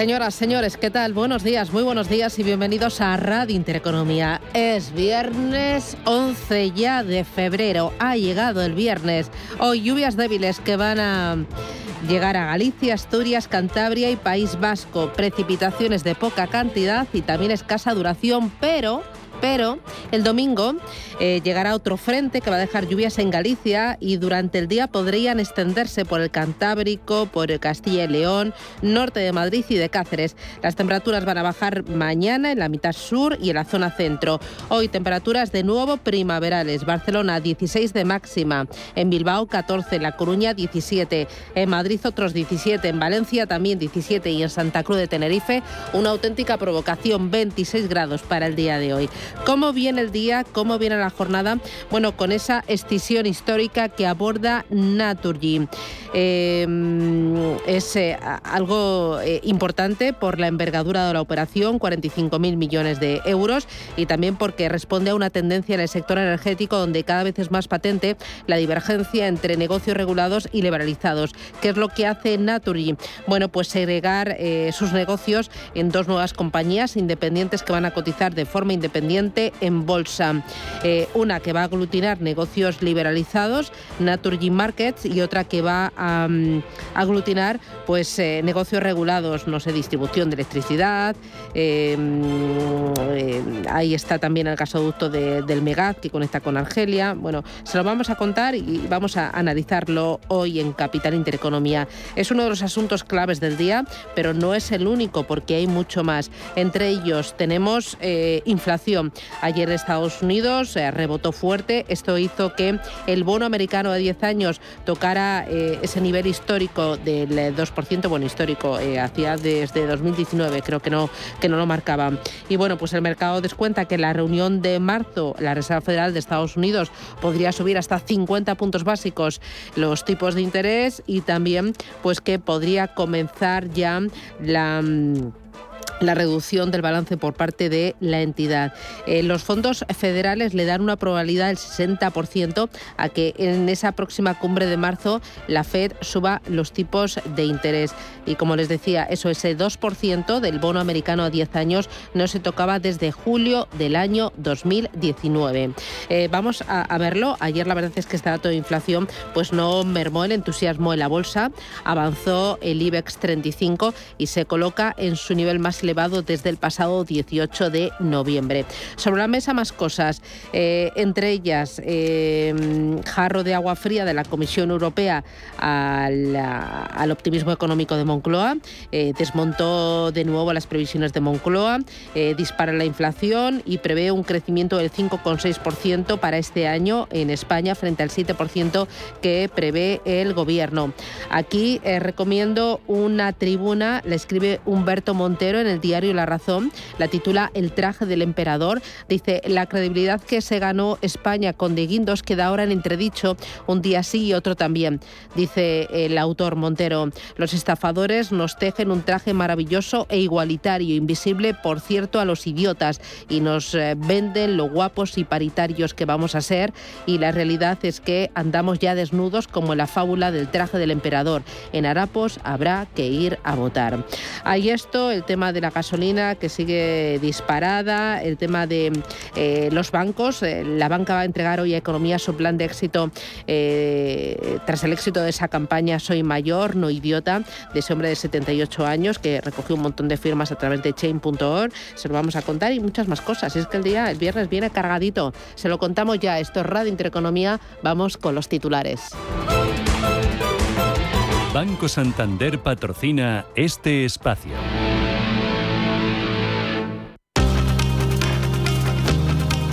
Señoras, señores, ¿qué tal? Buenos días, muy buenos días y bienvenidos a Radio Intereconomía. Es viernes 11 ya de febrero. Ha llegado el viernes. Hoy lluvias débiles que van a llegar a Galicia, Asturias, Cantabria y País Vasco. Precipitaciones de poca cantidad y también escasa duración, pero pero el domingo eh, llegará otro frente que va a dejar lluvias en Galicia y durante el día podrían extenderse por el Cantábrico, por el Castilla y León, norte de Madrid y de Cáceres. Las temperaturas van a bajar mañana en la mitad sur y en la zona centro. Hoy temperaturas de nuevo primaverales. Barcelona 16 de máxima, en Bilbao 14, en La Coruña 17, en Madrid otros 17, en Valencia también 17 y en Santa Cruz de Tenerife una auténtica provocación 26 grados para el día de hoy. ¿Cómo viene el día? ¿Cómo viene la jornada? Bueno, con esa escisión histórica que aborda Naturgy. Em, es eh, algo eh, importante por la envergadura de la operación, 45.000 millones de euros, y también porque responde a una tendencia en el sector energético donde cada vez es más patente la divergencia entre negocios regulados y liberalizados. ¿Qué es lo que hace Naturgy? Bueno, pues segregar eh, sus negocios en dos nuevas compañías independientes que van a cotizar de forma independiente en bolsa. una que va a aglutinar negocios liberalizados, Naturgy Markets, y otra que va a mm, aglutinar pues eh, negocios regulados, no sé, distribución de electricidad. Eh, mm, eh, ahí está también el gasoducto del Megaz que conecta con Argelia. Bueno, se lo vamos a contar y vamos a analizarlo hoy en Capital Intereconomía. Es uno de los asuntos claves del día, pero no es el único porque hay mucho más. Entre ellos tenemos inflación. Ayer en Estados Unidos rebotó fuerte. Esto hizo que el bono americano de 10 años tocara ese nivel histórico del 2%, bueno, histórico, eh, hacía desde 2019, creo que no, que no lo marcaba. Y bueno, pues el mercado descuenta que la reunión de marzo, la Reserva Federal de Estados Unidos podría subir hasta 50 puntos básicos los tipos de interés y también pues que podría comenzar ya la mm, la reducción del balance por parte de la entidad. Eh, los fondos federales le dan una probabilidad del 60% a que en esa próxima cumbre de marzo la Fed suba los tipos de interés. Y como les decía, eso, ese 2% del bono americano a 10 años no se tocaba desde julio del año 2019. Eh, vamos a, verlo. Ayer la verdad es que este dato de inflación pues no mermó el entusiasmo en la bolsa. Avanzó el IBEX 35 y se coloca en su nivel más elevado desde el pasado 18 de noviembre. Sobre la mesa más cosas, eh, entre ellas eh, jarro de agua fría de la Comisión Europea al, optimismo económico de Moncloa, eh, desmontó de nuevo las previsiones de Moncloa, dispara la inflación y prevé un crecimiento del 5,6% para este año en España frente al 7% que prevé el gobierno. Aquí recomiendo una tribuna, la escribe Humberto Montero en el diario La Razón, la titula El traje del emperador. Dice, la credibilidad que se ganó España con De Guindos queda ahora en entredicho, un día sí y otro también. Dice el autor Montero, los estafadores nos tejen un traje maravilloso e igualitario, invisible, por cierto, a los idiotas, y nos eh, venden lo guapos y paritarios que vamos a ser, y la realidad es que andamos ya desnudos como en la fábula del traje del emperador. En harapos habrá que ir a votar. Ahí esto, el tema de la gasolina que sigue disparada, el tema de eh, los bancos. Eh, la banca va a entregar hoy a Economía su plan de éxito eh, tras el éxito de esa campaña Soy mayor, no idiota, de ese hombre de 78 años que recogió un montón de firmas a través de chain.org. Se lo vamos a contar y muchas más cosas. Es que el día, el viernes viene cargadito. Se lo contamos ya. Esto es Radio Intereconomía. Vamos con los titulares. Banco Santander patrocina este espacio.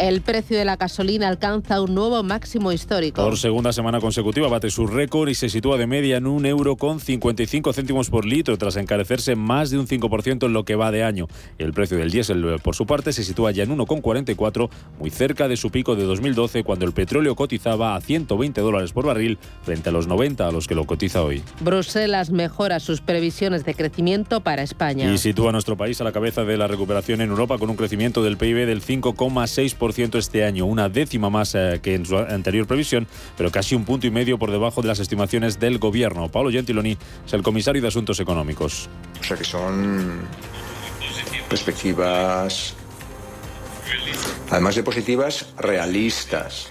El precio de la gasolina alcanza un nuevo máximo histórico. Por segunda semana consecutiva bate su récord y se sitúa de media en un euro con 55 céntimos por litro, tras encarecerse más de un 5% en lo que va de año. El precio del diésel, por su parte, se sitúa ya en 1,44, muy cerca de su pico de 2012, cuando el petróleo cotizaba a 120 dólares por barril, frente a los 90 a los que lo cotiza hoy. Bruselas mejora sus previsiones de crecimiento para España. Y sitúa a nuestro país a la cabeza de la recuperación en Europa con un crecimiento del PIB del 5,6% este año, una décima más eh, que en su anterior previsión, pero casi un punto y medio por debajo de las estimaciones del gobierno. Pablo Gentiloni es el comisario de Asuntos Económicos. O sea que son perspectivas, además de positivas, realistas.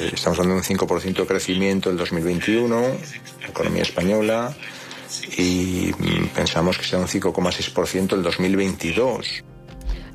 Eh, estamos hablando de un 5% de crecimiento en 2021, economía española, y mm, pensamos que será un 5,6% el 2022.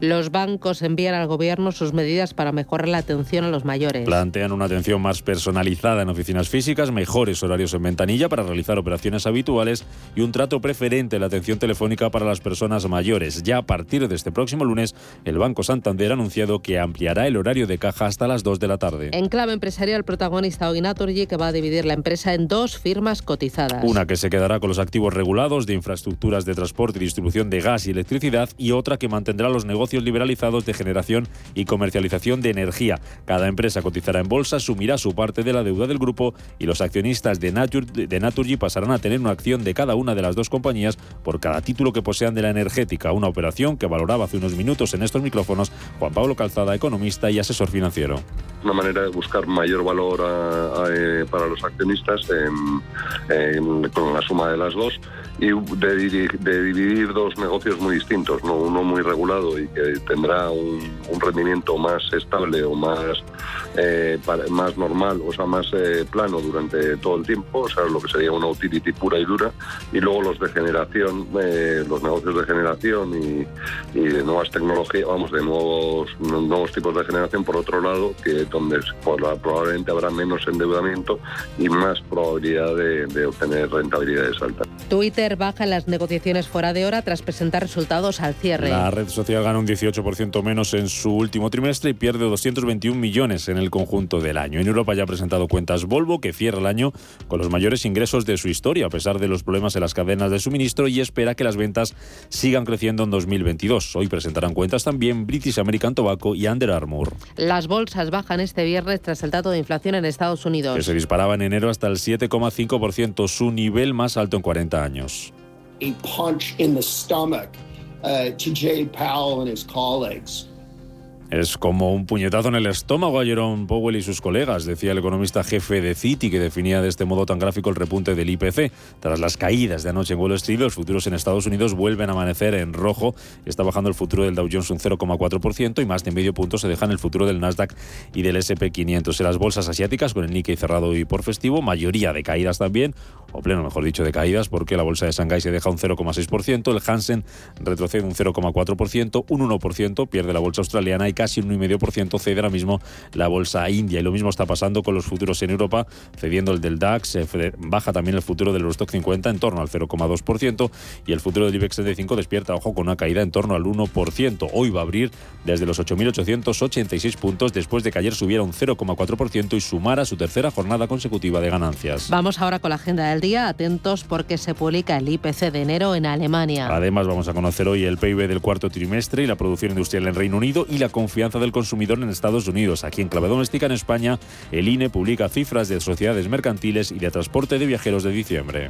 Los bancos envían al gobierno sus medidas para mejorar la atención a los mayores. Plantean una atención más personalizada en oficinas físicas, mejores horarios en ventanilla para realizar operaciones habituales y un trato preferente en la atención telefónica para las personas mayores. Ya a partir de este próximo lunes, el Banco Santander ha anunciado que ampliará el horario de caja hasta las 2 de la tarde. En clave empresarial, protagonista hoy Naturgy, que va a dividir la empresa en dos firmas cotizadas. Una que se quedará con los activos regulados de infraestructuras de transporte y distribución de gas y electricidad y otra que mantendrá los negocios liberalizados de generación y comercialización de energía. Cada empresa cotizará en bolsa, sumirá su parte de la deuda del grupo y los accionistas de, de Naturgy pasarán a tener una acción de cada una de las dos compañías por cada título que posean de la energética. Una operación que valoraba hace unos minutos en estos micrófonos Juan Pablo Calzada, economista y asesor financiero. Una manera de buscar mayor valor eh, para los accionistas con la suma de las dos y de, de, dividir dos negocios muy distintos, ¿no? uno muy regulado y que tendrá un, rendimiento más estable o más, eh, más normal, o sea, más eh, plano durante todo el tiempo, o sea, lo que sería una utility pura y dura, y luego los de generación, eh, los negocios de generación y, de nuevas tecnologías, vamos, de nuevos, nuevos tipos de generación, por otro lado, que donde probablemente habrá menos endeudamiento y más probabilidad de, de obtener rentabilidades altas. Twitter baja en las negociaciones fuera de hora tras presentar resultados al cierre. La red social gana un 18% menos en su último trimestre y pierde 221 millones en el conjunto del año. En Europa ya ha presentado cuentas Volvo, que cierra el año con los mayores ingresos de su historia, a pesar de los problemas en las cadenas de suministro, y espera que las ventas sigan creciendo en 2022. Hoy presentarán cuentas también British American Tobacco y Under Armour. Las bolsas bajan este viernes tras el dato de inflación en Estados Unidos. Que se disparaba en enero hasta el 7,5%, su nivel más alto en 40 años. A punch in the stomach uh, to Jay Powell and his colleagues. Es como un puñetazo en el estómago a Jerome Powell y sus colegas, decía el economista jefe de Citi, que definía de este modo tan gráfico el repunte del IPC. Tras las caídas de anoche en Wall Street, los futuros en Estados Unidos vuelven a amanecer en rojo. Está bajando el futuro del Dow Jones un 0,4% y más de medio punto se deja en el futuro del Nasdaq y del SP500. En las bolsas asiáticas, con el Nikkei cerrado hoy por festivo, mayoría de caídas también, o pleno, mejor dicho, de caídas, porque la bolsa de Shanghái se deja un 0,6%, el Hansen retrocede un 0,4%, un 1% pierde la bolsa australiana y casi un 1,5% cede ahora mismo la bolsa india. Y lo mismo está pasando con los futuros en Europa, cediendo el del DAX, baja también el futuro del Eurostock 50 en torno al 0,2% y el futuro del IBEX 35 despierta, ojo, con una caída en torno al 1%. Hoy va a abrir desde los 8.886 puntos después de que ayer subiera un 0,4% y sumara su tercera jornada consecutiva de ganancias. Vamos ahora con la agenda del día, atentos porque se publica el IPC de enero en Alemania. Además vamos a conocer hoy el PIB del cuarto trimestre y la producción industrial en Reino Unido y la confianza del consumidor en Estados Unidos. Aquí en clave doméstica en España, el INE publica cifras de sociedades mercantiles y de transporte de viajeros de diciembre.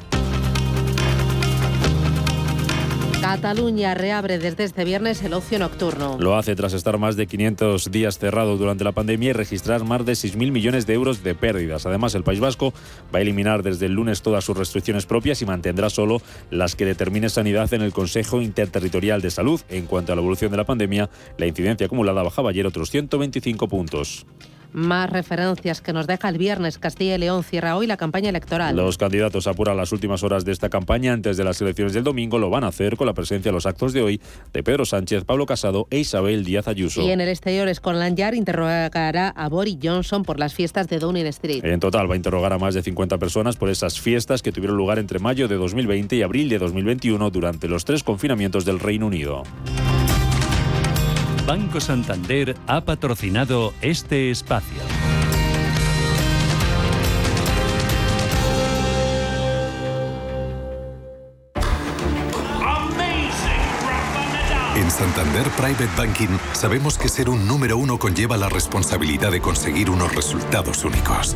Cataluña reabre desde este viernes el ocio nocturno. Lo hace tras estar más de 500 días cerrado durante la pandemia y registrar más de 6.000 millones de euros de pérdidas. Además, el País Vasco va a eliminar desde el lunes todas sus restricciones propias y mantendrá solo las que determine Sanidad en el Consejo Interterritorial de Salud. En cuanto a la evolución de la pandemia, la incidencia acumulada bajaba ayer otros 125 puntos. Más referencias que nos deja el viernes. Castilla y León cierra hoy la campaña electoral. Los candidatos apuran las últimas horas de esta campaña antes de las elecciones del domingo. Lo van a hacer con la presencia en los actos de hoy de Pedro Sánchez, Pablo Casado e Isabel Díaz Ayuso. Y en el exterior, Scotland Yard interrogará a Boris Johnson por las fiestas de Downing Street. En total va a interrogar a más de 50 personas por esas fiestas que tuvieron lugar entre mayo de 2020 y abril de 2021 durante los tres confinamientos del Reino Unido. Banco Santander ha patrocinado este espacio. En Santander Private Banking sabemos que ser un número uno conlleva la responsabilidad de conseguir unos resultados únicos.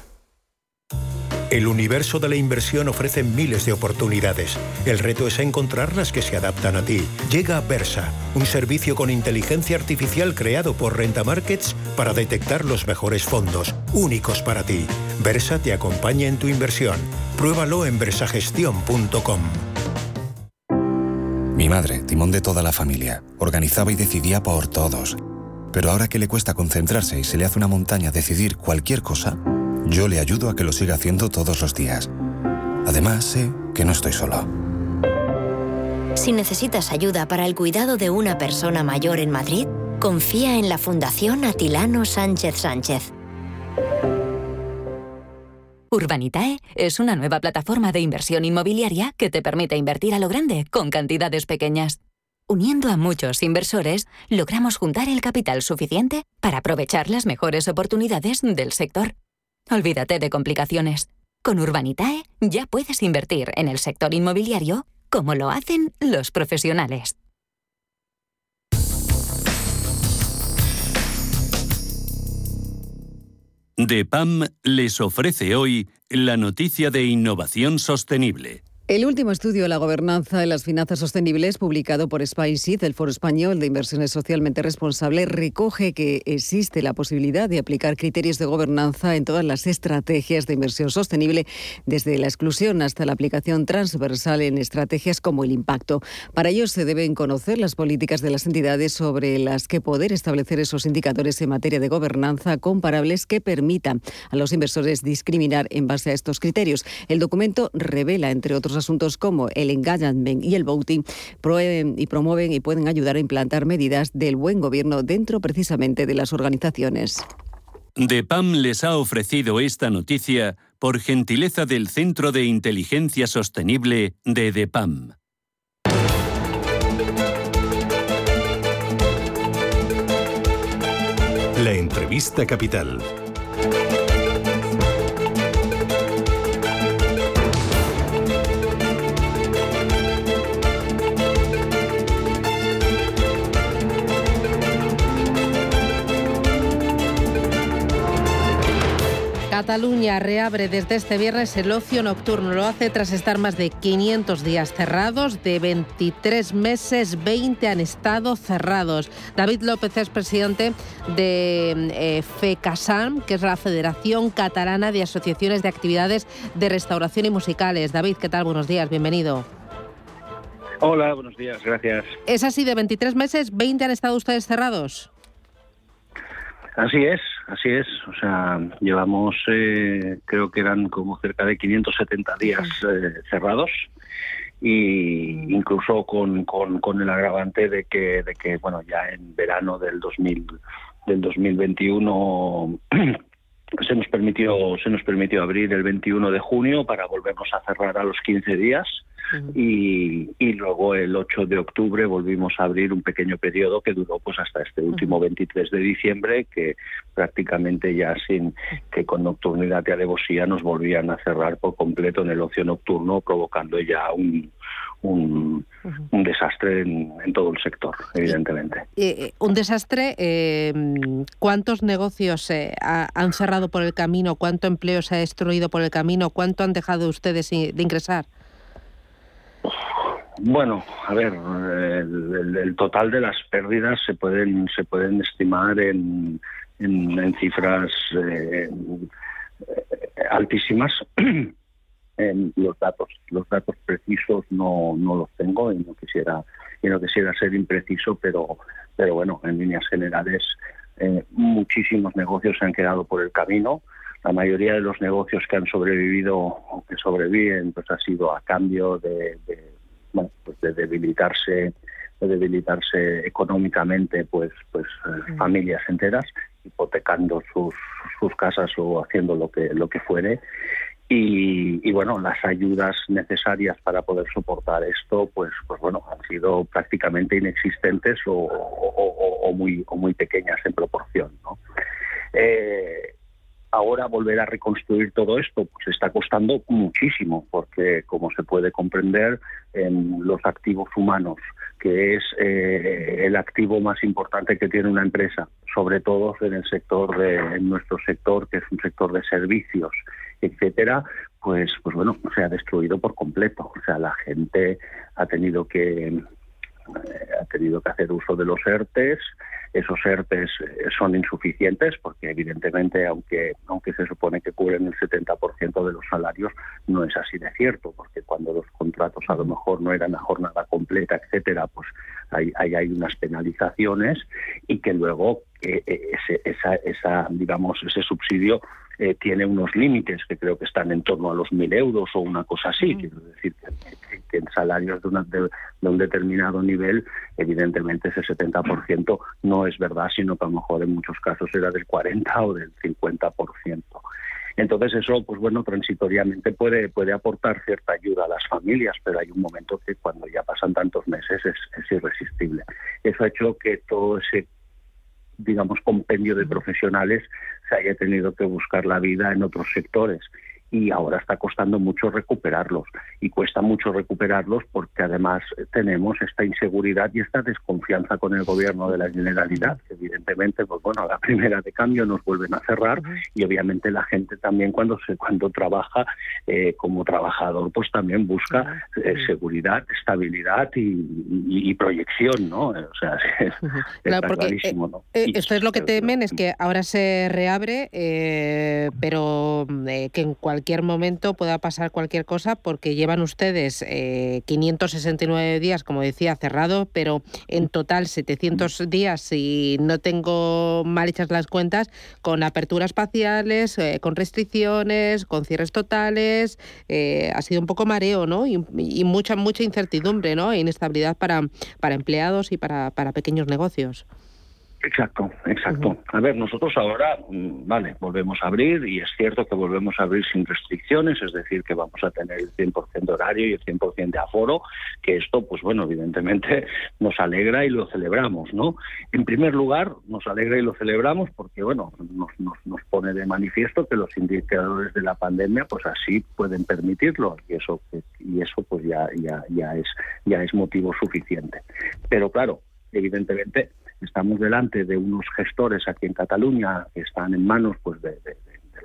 El universo de la inversión ofrece miles de oportunidades. El reto es encontrar las que se adaptan a ti. Llega Versa, un servicio con inteligencia artificial creado por Renta Markets para detectar los mejores fondos, únicos para ti. Versa te acompaña en tu inversión. Pruébalo en versagestión.com. Mi madre, timón de toda la familia, organizaba y decidía por todos. Pero ahora que le cuesta concentrarse y se le hace una montaña decidir cualquier cosa, yo le ayudo a que lo siga haciendo todos los días. Además, sé que no estoy solo. Si necesitas ayuda para el cuidado de una persona mayor en Madrid, confía en la Fundación Atilano Sánchez Sánchez. Urbanitae es una nueva plataforma de inversión inmobiliaria que te permite invertir a lo grande con cantidades pequeñas. Uniendo a muchos inversores, logramos juntar el capital suficiente para aprovechar las mejores oportunidades del sector. Olvídate de complicaciones. Con Urbanitae ya puedes invertir en el sector inmobiliario como lo hacen los profesionales. DEPAM les ofrece hoy la noticia de innovación sostenible. El último estudio de la gobernanza de las finanzas sostenibles, publicado por SpiceIT, el Foro Español de Inversiones Socialmente Responsables, recoge que existe la posibilidad de aplicar criterios de gobernanza en todas las estrategias de inversión sostenible, desde la exclusión hasta la aplicación transversal en estrategias como el impacto. Para ello se deben conocer las políticas de las entidades sobre las que poder establecer esos indicadores en materia de gobernanza comparables que permitan a los inversores discriminar en base a estos criterios. El documento revela, entre otros asuntos como el engagement y el voting promueven y promueven y pueden ayudar a implantar medidas del buen gobierno dentro precisamente de las organizaciones. DEPAM les ha ofrecido esta noticia por gentileza del Centro de Inteligencia Sostenible de DEPAM. La entrevista capital. Cataluña reabre desde este viernes el ocio nocturno. Lo hace tras estar más de 500 días cerrados. De 23 meses, 20 han estado cerrados. David López es presidente de eh, FECASAM, que es la Federación Catalana de Asociaciones de Actividades de Restauración y Musicales. David, ¿qué tal? Buenos días, bienvenido. Hola, buenos días, gracias. ¿Es así de 23 meses, 20 han estado ustedes cerrados? Así es, así es. O sea, llevamos, eh, creo que eran como cerca de 570 días eh, cerrados y incluso con, con, el agravante de que, de que, bueno, ya en verano del 2000, del 2021 se nos permitió se nos permitió abrir el 21 de junio para volvernos a cerrar a los 15 días y, y, luego el 8 de octubre volvimos a abrir un pequeño periodo que duró pues hasta este último 23 de diciembre que prácticamente ya sin que con nocturnidad y alevosía nos volvían a cerrar por completo en el ocio nocturno provocando ya un, un, desastre en, todo el sector, evidentemente. Eh, un desastre, eh, ¿cuántos negocios se han cerrado por el camino? ¿Cuánto empleo se ha destruido por el camino? ¿Cuánto han dejado ustedes de ingresar? Bueno, a ver, el, total de las pérdidas se pueden se pueden estimar en, cifras eh, altísimas. en los datos. Los datos precisos no, no los tengo y no quisiera y no quisiera ser impreciso, pero pero bueno, en líneas generales eh, muchísimos negocios se han quedado por el camino. La mayoría de los negocios que han sobrevivido o que sobreviven pues ha sido a cambio de, bueno, pues de debilitarse de debilitarse económicamente pues pues eh, familias enteras hipotecando sus, sus casas o haciendo lo que lo que fuere y, bueno, las ayudas necesarias para poder soportar esto, pues, pues bueno, han sido prácticamente inexistentes o, muy, o muy pequeñas en proporción. ¿no? Eh, ahora volver a reconstruir todo esto pues está costando muchísimo, porque como se puede comprender, en los activos humanos, que es eh, el activo más importante que tiene una empresa, sobre todo en el sector de, en nuestro sector, que es un sector de servicios etcétera, pues, pues bueno, se ha destruido por completo. O sea, la gente ha tenido que ha tenido que hacer uso de los ERTES. Esos ERTES eh, son insuficientes porque evidentemente, aunque, aunque se supone que cubren el 70% de los salarios, no es así de cierto, porque cuando los contratos a lo mejor no eran a jornada completa, etcétera, pues hay, hay, hay unas penalizaciones y que luego eh, ese, esa, esa, digamos, ese subsidio eh, tiene unos límites que creo que están en torno a los mil euros o una cosa así. Quiero decir que, en salarios de, un determinado nivel, evidentemente ese 70% no es verdad, sino que a lo mejor en muchos casos era del 40 o del 50%. Entonces eso, pues bueno, transitoriamente puede, puede aportar cierta ayuda a las familias, pero hay un momento que cuando ya pasan tantos meses es, es irresistible. Eso ha hecho que todo ese digamos, compendio de profesionales se haya tenido que buscar la vida en otros sectores y ahora está costando mucho recuperarlos. Y cuesta mucho recuperarlos porque además tenemos esta inseguridad y esta desconfianza con el gobierno de la Generalidad que evidentemente pues bueno a la primera de cambio nos vuelven a cerrar y obviamente la gente también cuando se cuando trabaja eh, como trabajador pues también busca eh, seguridad estabilidad y, proyección no o sea es, claro, porque, eh, esto es lo que temen es que ahora se reabre pero que en cualquier cualquier momento pueda pasar cualquier cosa porque llevan ustedes 569 eh, días, como decía, cerrado, pero en total 700 días, si no tengo mal hechas las cuentas, con aperturas parciales, eh, con restricciones, con cierres totales. Eh, ha sido un poco mareo, ¿no? Y, mucha, mucha incertidumbre, ¿no? E inestabilidad para, para empleados y para, para pequeños negocios. Exacto, exacto. A ver, nosotros ahora, mm, vale, volvemos a abrir y es cierto que volvemos a abrir sin restricciones, es decir, que vamos a tener el 100% de horario y el 100% de aforo, que esto, pues bueno, evidentemente nos alegra y lo celebramos, ¿no? En primer lugar, nos alegra y lo celebramos porque, bueno, nos, nos, nos pone de manifiesto que los indicadores de la pandemia, pues así pueden permitirlo y eso, y eso pues ya, ya, ya, es, ya es motivo suficiente. Pero claro, evidentemente Estamos delante de unos gestores aquí en Cataluña que están en manos pues, del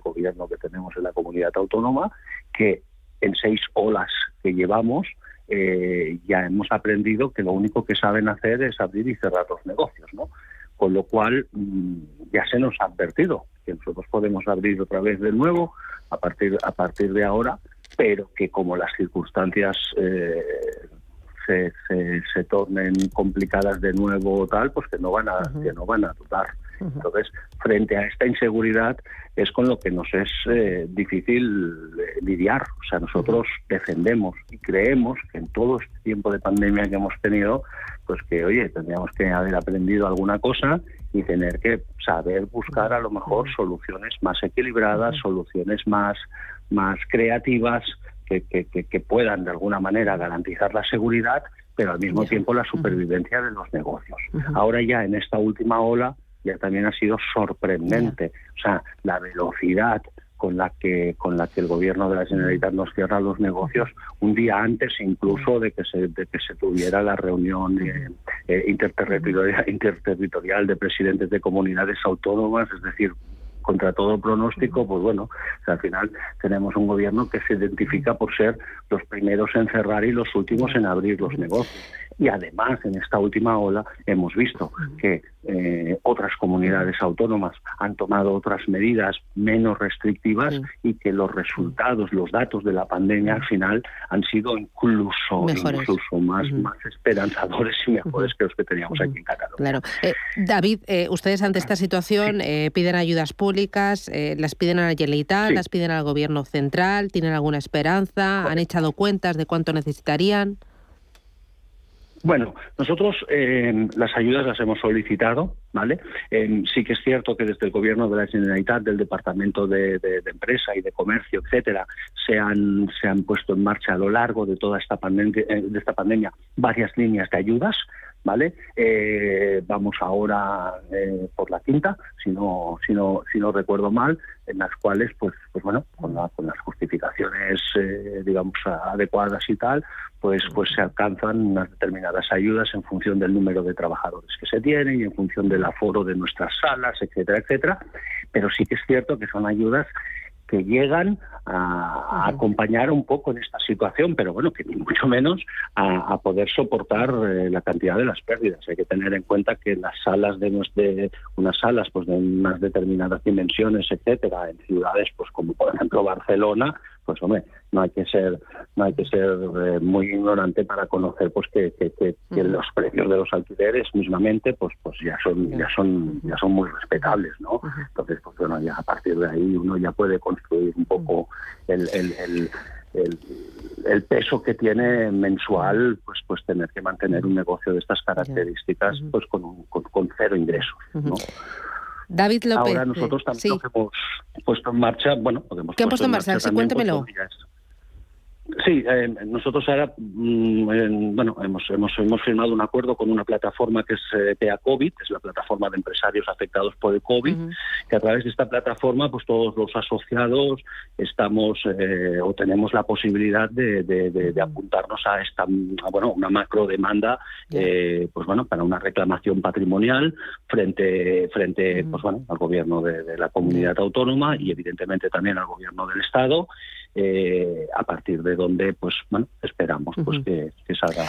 gobierno que tenemos en la comunidad autónoma, que en seis olas que llevamos eh, ya hemos aprendido que lo único que saben hacer es abrir y cerrar los negocios, ¿no? Con lo cual mm, ya se nos ha advertido que nosotros podemos abrir otra vez de nuevo a partir a partir de ahora, pero que como las circunstancias eh, se, se, tornen complicadas de nuevo o tal, pues que no van a, que no van a dudar. Entonces, frente a esta inseguridad es con lo que nos es eh, difícil eh, lidiar. O sea, nosotros defendemos y creemos que en todo este tiempo de pandemia que hemos tenido, pues que, oye, tendríamos que haber aprendido alguna cosa y tener que saber buscar a lo mejor soluciones más equilibradas, soluciones más, más creativas que, que, puedan de alguna manera garantizar la seguridad, pero al mismo tiempo la supervivencia de los negocios. Ahora ya en esta última ola ya también ha sido sorprendente. O sea, la velocidad con la que con la que el gobierno de la Generalitat nos cierra los negocios un día antes incluso de que se de que se tuviera la reunión eh, eh, interterritorial, interterritorial de presidentes de comunidades autónomas, es decir, contra todo pronóstico, pues bueno, al final tenemos un gobierno que se identifica por ser los primeros en cerrar y los últimos en abrir los negocios. Y además, en esta última ola hemos visto que eh, otras comunidades autónomas han tomado otras medidas menos restrictivas y que los resultados, los datos de la pandemia al final han sido incluso, incluso más, más esperanzadores y mejores que los que teníamos aquí en Cataluña. Claro. Eh, David, eh, ustedes ante esta situación piden ayudas públicas, las piden a la Generalitat, las piden al Gobierno central, ¿tienen alguna esperanza? ¿Han echado cuentas de cuánto necesitarían? Bueno, nosotros eh, las ayudas las hemos solicitado, ¿vale? Eh, sí que es cierto que desde el Gobierno de la Generalitat, del Departamento de, Empresa y de Comercio, etcétera, se han, se han puesto en marcha a lo largo de toda esta eh, de esta pandemia varias líneas de ayudas, ¿vale? Eh, vamos ahora eh, por la quinta, si no, si no, si no recuerdo mal, en las cuales, pues, pues bueno, con, las justificaciones, eh, digamos, adecuadas y tal, pues, pues se alcanzan unas determinadas ayudas en función del número de trabajadores que se tienen y en función del aforo de nuestras salas, etcétera, etcétera. Pero sí que es cierto que son ayudas que llegan a, acompañar un poco en esta situación, pero bueno, que ni mucho menos a, poder soportar eh, la cantidad de las pérdidas. Hay que tener en cuenta que las salas de, de unas salas pues de unas determinadas dimensiones, etcétera, en ciudades pues como por ejemplo Barcelona, pues hombre, no hay que ser no hay que ser eh, muy ignorante para conocer pues que, los precios de los alquileres mismamente pues pues ya son ya son ya son muy respetables, ¿no? Entonces pues bueno ya a partir de ahí uno ya puede construir un poco el, el, el, peso que tiene mensual pues pues tener que mantener un negocio de estas características pues con, con, cero ingresos, ¿no? David López. Ahora nosotros también hemos puesto en marcha, bueno, ¿Qué han puesto en marcha? Sí, cuéntemelo. Sí, eh, nosotros ahora, mm, bueno, hemos, hemos, hemos firmado un acuerdo con una plataforma que es eh, PA COVID, es la plataforma de empresarios afectados por el COVID, que a través de esta plataforma, pues todos los asociados estamos eh, o tenemos la posibilidad de, de, apuntarnos a esta, bueno, una macro demanda, pues bueno, para una reclamación patrimonial frente, frente, pues bueno, al gobierno de la comunidad autónoma y evidentemente también al gobierno del Estado eh, a partir de donde pues bueno esperamos pues que, salga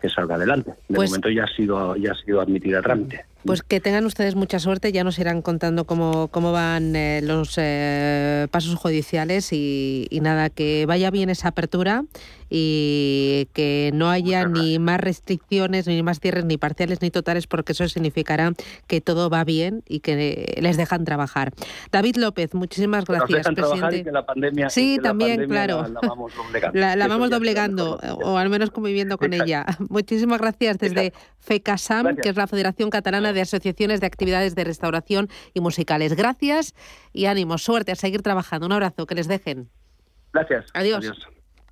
que salga adelante. De pues momento ya ha sido ya ha sido admitida a trámite. Pues que tengan ustedes mucha suerte, ya nos irán contando cómo, cómo van eh, los eh, pasos judiciales y, nada, que vaya bien esa apertura y que no haya ni más restricciones, ni más cierres, ni parciales, ni totales, porque eso significará que todo va bien y que les dejan trabajar. David López, muchísimas gracias, presidente. Y que la pandemia, sí, también, claro. La, vamos doblegando, la, vamos doblegando o al menos conviviendo con ella. Muchísimas gracias desde FECASAM, que es la Federación Catalana de Asociaciones de Actividades de Restauración y Musicales. Gracias y ánimo, suerte a seguir trabajando. Un abrazo, que les dejen. Gracias. Adiós.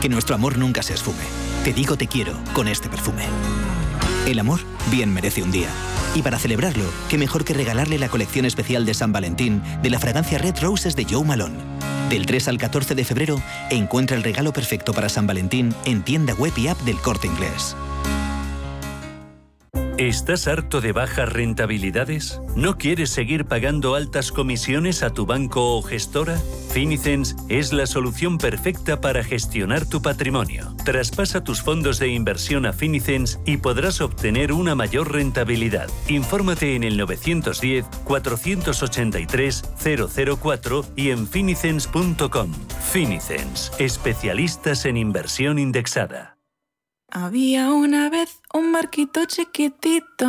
Que nuestro amor nunca se esfume. Te digo te quiero con este perfume. El amor bien merece un día Y para celebrarlo, qué mejor que regalarle la colección especial de San Valentín de la fragancia Red Roses de Joe Malone. Del 3 al 14 de febrero, encuentra el regalo perfecto para San Valentín en tienda web y app del Corte Inglés. ¿Estás harto de bajas rentabilidades? ¿No quieres seguir pagando altas comisiones a tu banco o gestora? Finicens es la solución perfecta para gestionar tu patrimonio. Traspasa tus fondos de inversión a Finicens y podrás obtener una mayor rentabilidad. Infórmate en el 910-483-004 y en finicens.com. Finicens, especialistas en inversión indexada. Había una vez un barquito chiquitito.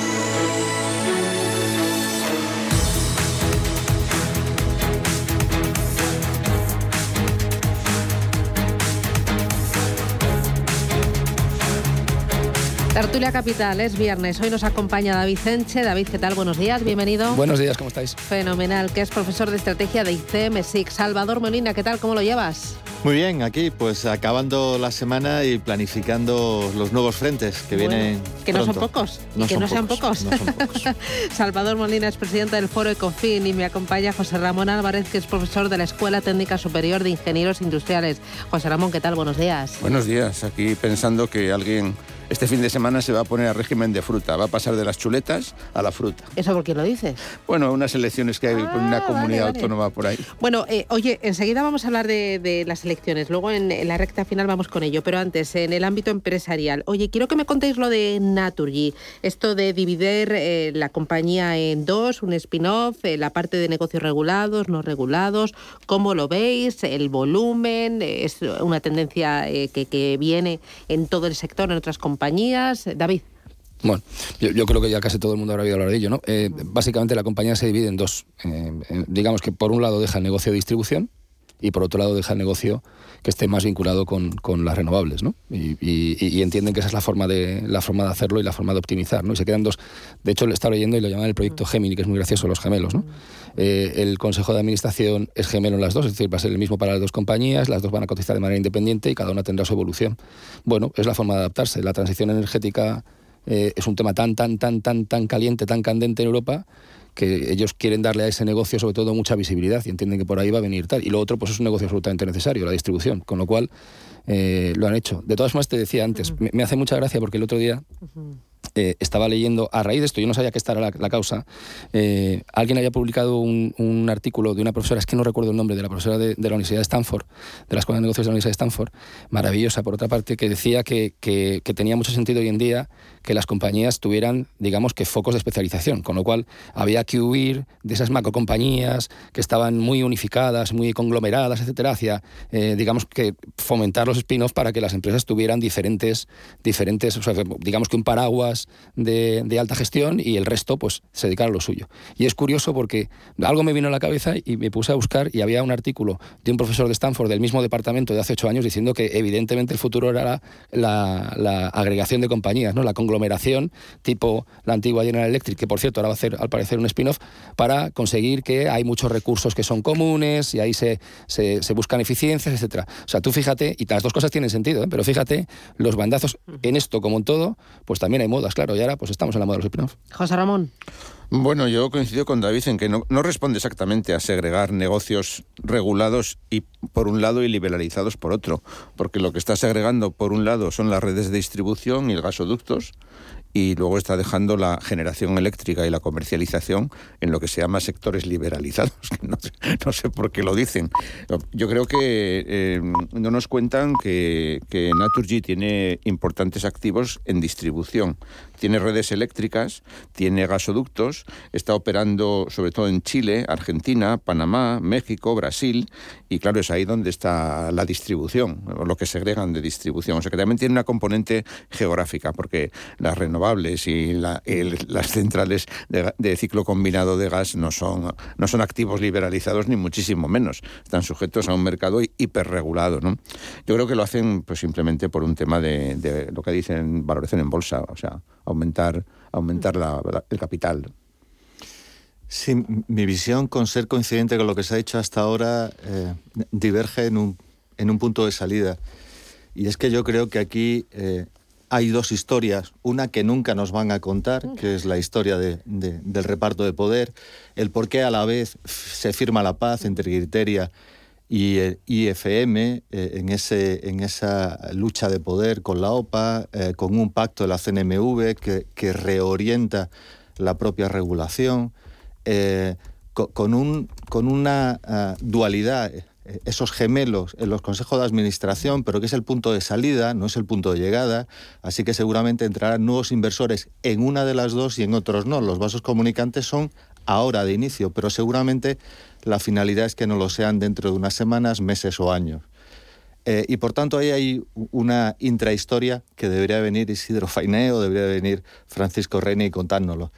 Tertulia Capital, es viernes. Hoy nos acompaña David Enche. David, ¿qué tal? Buenos días, bienvenido. Buenos días, ¿cómo estáis? Fenomenal, que es profesor de estrategia de ICM SIC. Salvador Molina, ¿qué tal? ¿Cómo lo llevas? Muy bien, aquí pues acabando la semana y planificando los nuevos frentes que vienen. Que no son pocos, que no sean pocos. Salvador Molina es presidente del Foro Ecofin y me acompaña José Ramón Álvarez, que es profesor de la Escuela Técnica Superior de Ingenieros Industriales. José Ramón, ¿qué tal? Buenos días. Buenos días, aquí pensando que alguien este fin de semana se va a poner a régimen de fruta, va a pasar de las chuletas a la fruta. ¿Eso por qué lo dices? Bueno, unas elecciones que hay en una ah, comunidad autónoma por ahí. Bueno, eh, oye, enseguida vamos a hablar de, las elecciones, luego en, la recta final vamos con ello, pero antes, en el ámbito empresarial, oye, quiero que me contéis lo de Naturgy, esto de dividir eh, la compañía en dos, un spin-off, eh, la parte de negocios regulados, no regulados, ¿cómo lo veis? El volumen, es una tendencia que, que viene en todo el sector, en otras compañías compañías. David. Bueno, yo, creo que ya casi todo el mundo habrá oído hablar de ello, ¿no? Eh, básicamente la compañía se divide en dos. Eh, digamos que por un lado deja el negocio de distribución y por otro lado deja el negocio que esté más vinculado con, con las renovables, ¿no? Y, entienden que esa es la forma de la forma de hacerlo y la forma de optimizar, ¿no? Y se quedan dos. De hecho, lo estaba leyendo y lo llaman el proyecto Gemini, que es muy gracioso, los gemelos, ¿no? Eh, el consejo de administración es gemelo en las dos, es decir, va a ser el mismo para las dos compañías, las dos van a cotizar de manera independiente y cada una tendrá su evolución. Bueno, es la forma de adaptarse. La transición energética eh, es un tema tan, tan, tan, tan, tan caliente, tan candente en Europa que ellos quieren darle a ese negocio sobre todo mucha visibilidad y entienden que por ahí va a venir tal. Y lo otro pues es un negocio absolutamente necesario, la distribución, con lo cual eh, lo han hecho. De todas formas, te decía antes, me, hace mucha gracia porque el otro día... Eh, estaba leyendo, a raíz de esto, yo no sabía que esta era la, causa, eh, alguien había publicado un, artículo de una profesora, es que no recuerdo el nombre, de la profesora de, la Universidad de Stanford, de la Escuela de Negocios de la Universidad de Stanford, maravillosa por otra parte, que decía que, que, tenía mucho sentido hoy en día que las compañías tuvieran, digamos, que focos de especialización, con lo cual había que huir de esas macrocompañías que estaban muy unificadas, muy conglomeradas, etcétera, hacia, eh, digamos, que fomentar los spin-offs para que las empresas tuvieran diferentes, diferentes digamos que un paraguas de, alta gestión y el resto pues se dedicar a lo suyo. Y es curioso porque algo me vino a la cabeza y me puse a buscar y había un artículo de un profesor de Stanford del mismo departamento de hace ocho años diciendo que evidentemente el futuro era la, agregación de compañías, ¿no? la conglomeración tipo la antigua General Electric, que por cierto ahora va a hacer al parecer un spin-off, para conseguir que hay muchos recursos que son comunes y ahí se, se, buscan eficiencias, etcétera. O sea, tú fíjate, y las dos cosas tienen sentido, ¿eh? pero fíjate, los bandazos en esto como en todo, pues también hay modas claro, y ahora pues estamos en la moda de los spin José Ramón. Bueno, yo coincido con David en que no, no, responde exactamente a segregar negocios regulados y por un lado y liberalizados por otro, porque lo que está segregando por un lado son las redes de distribución y el gasoductos y luego está dejando la generación eléctrica y la comercialización en lo que se llama sectores liberalizados. No sé, por qué lo dicen. Yo creo que eh, no nos cuentan que, que Naturgy tiene importantes activos en distribución tiene redes eléctricas, tiene gasoductos, está operando sobre todo en Chile, Argentina, Panamá, México, Brasil, y claro, es ahí donde está la distribución, lo que segregan de distribución. O sea que también tiene una componente geográfica, porque las renovables y las centrales de, ciclo combinado de gas no son, no son activos liberalizados ni muchísimo menos. Están sujetos a un mercado hiperregulado. ¿no? Yo creo que lo hacen pues, simplemente por un tema de, de lo que dicen valoración en bolsa. O sea, aumentar, aumentar el capital. Sí, mi visión, con ser coincidente con lo que se ha hecho hasta ahora, eh, diverge en un, en un, punto de salida. Y es que yo creo que aquí eh, hay dos historias. Una que nunca nos van a contar, que es la historia del reparto de poder, el por qué a la vez se firma la paz entre Criteria y el IFM eh, en, esa lucha de poder con la OPA, eh, con un pacto de la CNMV que, reorienta la propia regulación, eh, con, una ah, dualidad, esos gemelos en los consejos de administración, pero que es el punto de salida, no es el punto de llegada, así que seguramente entrarán nuevos inversores en una de las dos y en otros no. Los vasos comunicantes son ahora de inicio, pero seguramente la finalidad es que no lo sean dentro de unas semanas, meses o años. Eh, y por tanto ahí hay una intrahistoria que debería venir Isidro Faineo, debería venir Francisco Reina y contárnoslo.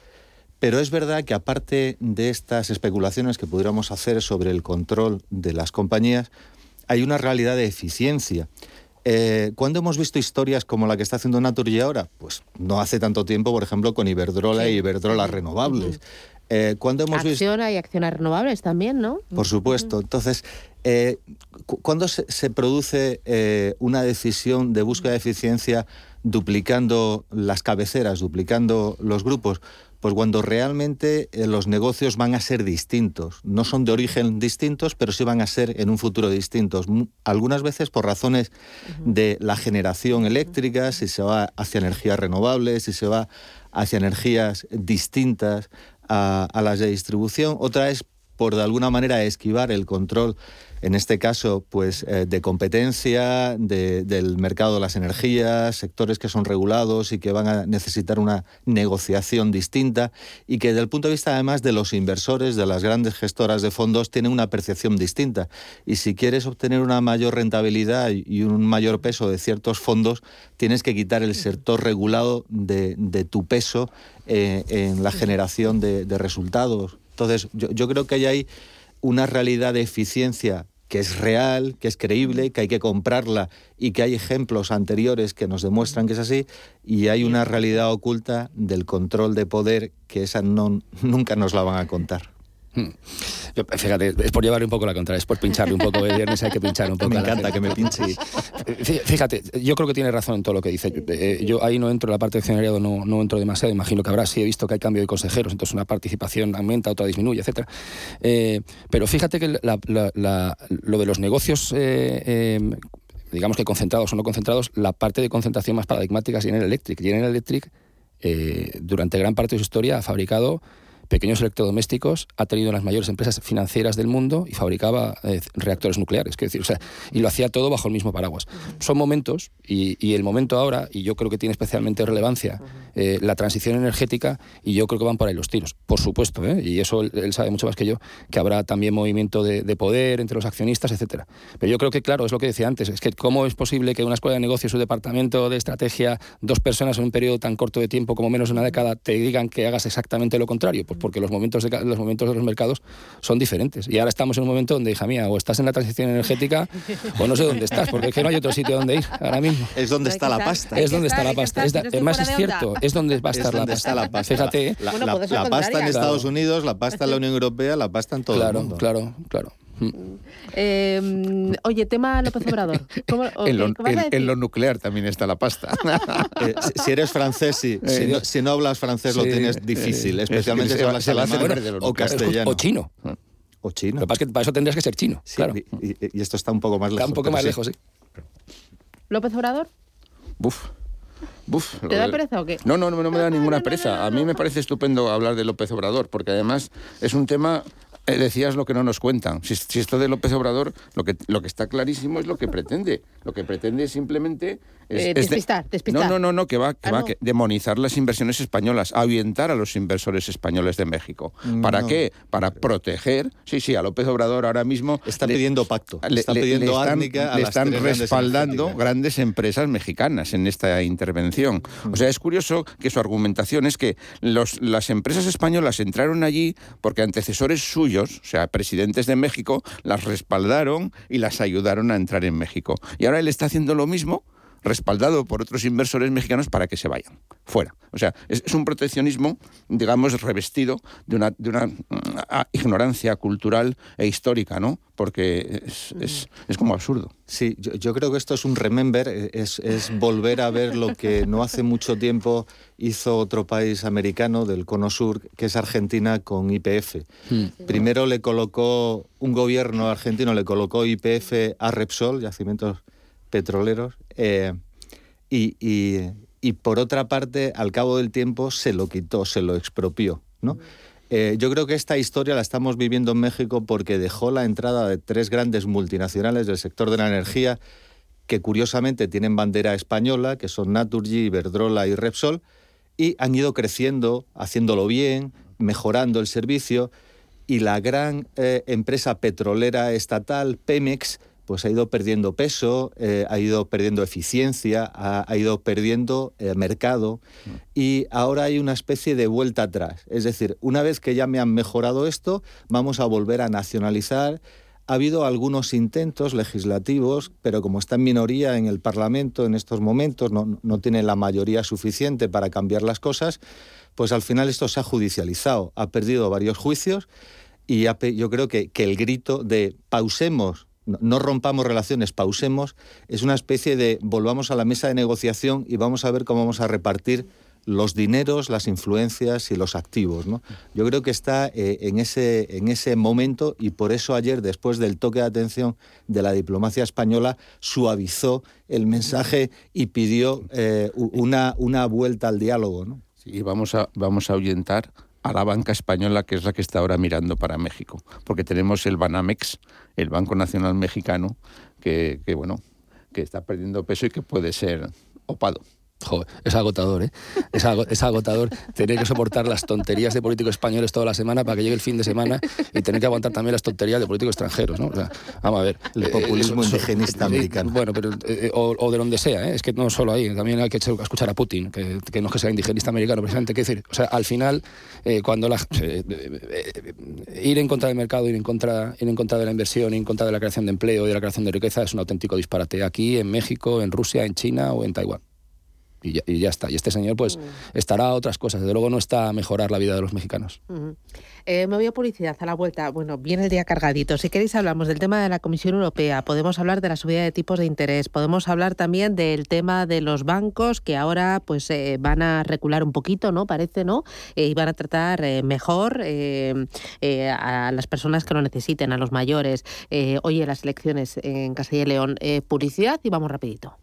Pero es verdad que aparte de estas especulaciones que pudiéramos hacer sobre el control de las compañías, hay una realidad de eficiencia. Eh, ¿Cuándo hemos visto historias como la que está haciendo Naturgy ahora? Pues no hace tanto tiempo, por ejemplo, con Iberdrola y Iberdrola Renovables. Eh, hemos Acciona y acciones renovables también, ¿no? Por supuesto. Entonces, eh, ¿cuándo se, produce una decisión de búsqueda de eficiencia duplicando las cabeceras, duplicando los grupos? Pues cuando realmente eh, los negocios van a ser distintos. No son de origen distintos, pero sí van a ser en un futuro distintos. Algunas veces por razones de la generación eléctrica, si se va hacia energías renovables, si se va hacia energías distintas a, las de distribución, otra es por de alguna manera esquivar el control, en este caso, pues eh, de competencia, del mercado de las energías, sectores que son regulados y que van a necesitar una negociación distinta y que desde el punto de vista además de los inversores, de las grandes gestoras de fondos, tienen una percepción distinta. Y si quieres obtener una mayor rentabilidad y un mayor peso de ciertos fondos, tienes que quitar el sector regulado de, tu peso eh, en la generación de, resultados. Entonces, yo, creo que hay una realidad de eficiencia que es real, que es creíble, que hay que comprarla y que hay ejemplos anteriores que nos demuestran que es así, y hay una realidad oculta del control de poder que esa no, nunca nos la van a contar. Hmm. fíjate, es por llevarle un poco la contra, es por pincharle un poco. El viernes hay que pinchar un poco. Me encanta que me pinche. Fíjate, yo creo que tiene razón en todo lo que dice. Eh, yo ahí no entro en la parte de accionariado, no, no entro demasiado. Imagino que habrá, sí he visto que hay cambio de consejeros, entonces una participación aumenta, otra disminuye, etcétera. Eh, pero fíjate que lo de los negocios. Eh, digamos que concentrados o no concentrados, la parte de concentración más paradigmática es General Electric. General Electric, durante gran parte de su historia, ha fabricado pequeños electrodomésticos, ha tenido las mayores empresas financieras del mundo y fabricaba eh, reactores nucleares. Decir, o sea, y lo hacía todo bajo el mismo paraguas. Son momentos, y, el momento ahora, y yo creo que tiene especialmente relevancia, eh, la transición energética, y yo creo que van por ahí los tiros. Por supuesto, ¿eh? y eso él, sabe mucho más que yo, que habrá también movimiento de, poder entre los accionistas, etcétera. Pero yo creo que, claro, es lo que decía antes, es que cómo es posible que una escuela de negocios, un departamento de estrategia, dos personas en un periodo tan corto de tiempo como menos de una década, te digan que hagas exactamente lo contrario. Pues porque los momentos, de, los momentos de los mercados son diferentes. Y ahora estamos en un momento donde, hija mía, o estás en la transición energética o no sé dónde estás, porque es que no hay otro sitio donde ir ahora mismo. Es donde está la pasta. Es donde está la pasta. Además es cierto, es donde va a estar la pasta. la pasta. Fíjate. La, pasta en Estados Unidos, la pasta en la Unión Europea, la pasta en todo el mundo. Claro, claro, claro. Em, oye, tema López Obrador. en, lo, nuclear también está la pasta. Eh, si, eres francés, sí. Eh, si, no, hablas francés lo tienes difícil, especialmente si hablas alemán o castellano. O chino. O chino. Lo que pasa es que para eso tendrías que ser chino. claro. Y, esto está un poco más lejos. Está un poco más lejos, sí. ¿López Obrador? Buf. Buf, ¿Te da pereza o qué? No, no, no, no me da ninguna pereza. A mí me parece estupendo hablar de López Obrador, porque además es un tema eh, decías lo que no nos cuentan. Si, esto de López Obrador, lo que, lo que está clarísimo es lo que pretende. Lo que pretende simplemente es, eh, despistar, despistar. No, no, no, que va, que ah, va a demonizar las inversiones españolas, ahuyentar a los inversores españoles de México. ¿Para qué? Para proteger. Sí, sí, a López Obrador ahora mismo está pidiendo pacto. Le, está pidiendo le están, le están respaldando grandes, empresas mexicanas en esta intervención. O sea, es curioso que su argumentación es que los, las empresas españolas entraron allí porque antecesores suyos o sea, presidentes de México, las respaldaron y las ayudaron a entrar en México. Y ahora él está haciendo lo mismo respaldado por otros inversores mexicanos para que se vayan fuera. O sea, es, un proteccionismo, digamos, revestido de una, de una mm, ignorancia cultural e histórica, ¿no? Porque es, como absurdo. Sí, yo, creo que esto es un remember, es, volver a ver lo que no hace mucho tiempo hizo otro país americano del Cono Sur, que es Argentina con IPF. Hmm. Primero le colocó, un gobierno argentino le colocó IPF a Repsol, yacimientos petroleros, eh, y, por otra parte, al cabo del tiempo, se lo quitó, se lo expropió. ¿no? Eh, yo creo que esta historia la estamos viviendo en México porque dejó la entrada de tres grandes multinacionales del sector de la energía que curiosamente tienen bandera española, que son Naturgy, Iberdrola y Repsol, y han ido creciendo, haciéndolo bien, mejorando el servicio, y la gran eh, empresa petrolera estatal, Pemex, pues ha ido perdiendo peso, eh, ha ido perdiendo eficiencia, ha, ido perdiendo eh, mercado y ahora hay una especie de vuelta atrás. Es decir, una vez que ya me han mejorado esto, vamos a volver a nacionalizar. Ha habido algunos intentos legislativos, pero como está en minoría en el Parlamento en estos momentos, no, no tiene la mayoría suficiente para cambiar las cosas, pues al final esto se ha judicializado, ha perdido varios juicios y yo creo que, que el grito de pausemos no rompamos relaciones, pausemos, es una especie de volvamos a la mesa de negociación y vamos a ver cómo vamos a repartir los dineros, las influencias y los activos. ¿no? Yo creo que está eh, en, ese, en ese momento y por eso ayer, después del toque de atención de la diplomacia española, suavizó el mensaje y pidió eh, una, una vuelta al diálogo. ¿no? Sí, vamos a, vamos a ahuyentar a la banca española, que es la que está ahora mirando para México, porque tenemos el Banamex, el Banco Nacional Mexicano, que, que bueno, que está perdiendo peso y que puede ser opado es agotador, ¿eh? Es, agotador tener que soportar las tonterías de políticos españoles toda la semana para que llegue el fin de semana y tener que aguantar también las tonterías de políticos extranjeros, ¿no? vamos a ver. El populismo eh, indigenista americano. Bueno, pero, eh, o, de donde sea, ¿eh? Es que no solo ahí, también hay que escuchar a Putin, que, no es que sea indigenista americano, precisamente, que decir, o sea, al final, cuando la, ir en contra del mercado, ir en contra, ir en contra de la inversión, ir en contra de la creación de empleo y de la creación de riqueza es un auténtico disparate aquí, en México, en Rusia, en China o en Taiwán y ya, está. Y este señor pues mm. estará a otras cosas. Desde luego no está a mejorar la vida de los mexicanos. Eh, me voy a publicidad a la vuelta. Bueno, viene el día cargadito. Si queréis hablamos del tema de la Comisión Europea, podemos hablar de la subida de tipos de interés, podemos hablar también del tema de los bancos que ahora pues eh, van a recular un poquito, ¿no? Parece, ¿no? Eh, y van a tratar mejor a las personas que lo necesiten, a los mayores. oye, las elecciones en Castilla y León. publicidad y vamos rapidito.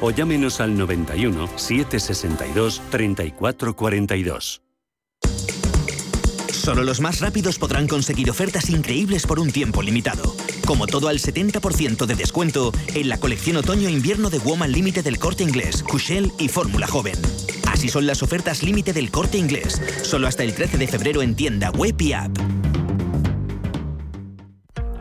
o llámenos al 91 762 3442. Solo los más rápidos podrán conseguir ofertas increíbles por un tiempo limitado. Como todo al 70% de descuento en la colección otoño-invierno de Woman Límite del Corte Inglés, Cushell y Fórmula Joven. Así son las ofertas límite del Corte Inglés, solo hasta el 13 de febrero en tienda web y app.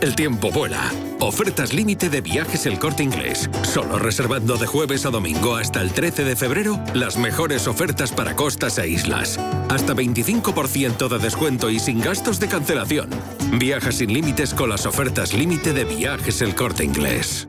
El tiempo vuela. Ofertas límite de viajes el corte inglés. Solo reservando de jueves a domingo hasta el 13 de febrero las mejores ofertas para costas e islas. Hasta 25% de descuento y sin gastos de cancelación. Viaja sin límites con las ofertas límite de viajes el corte inglés.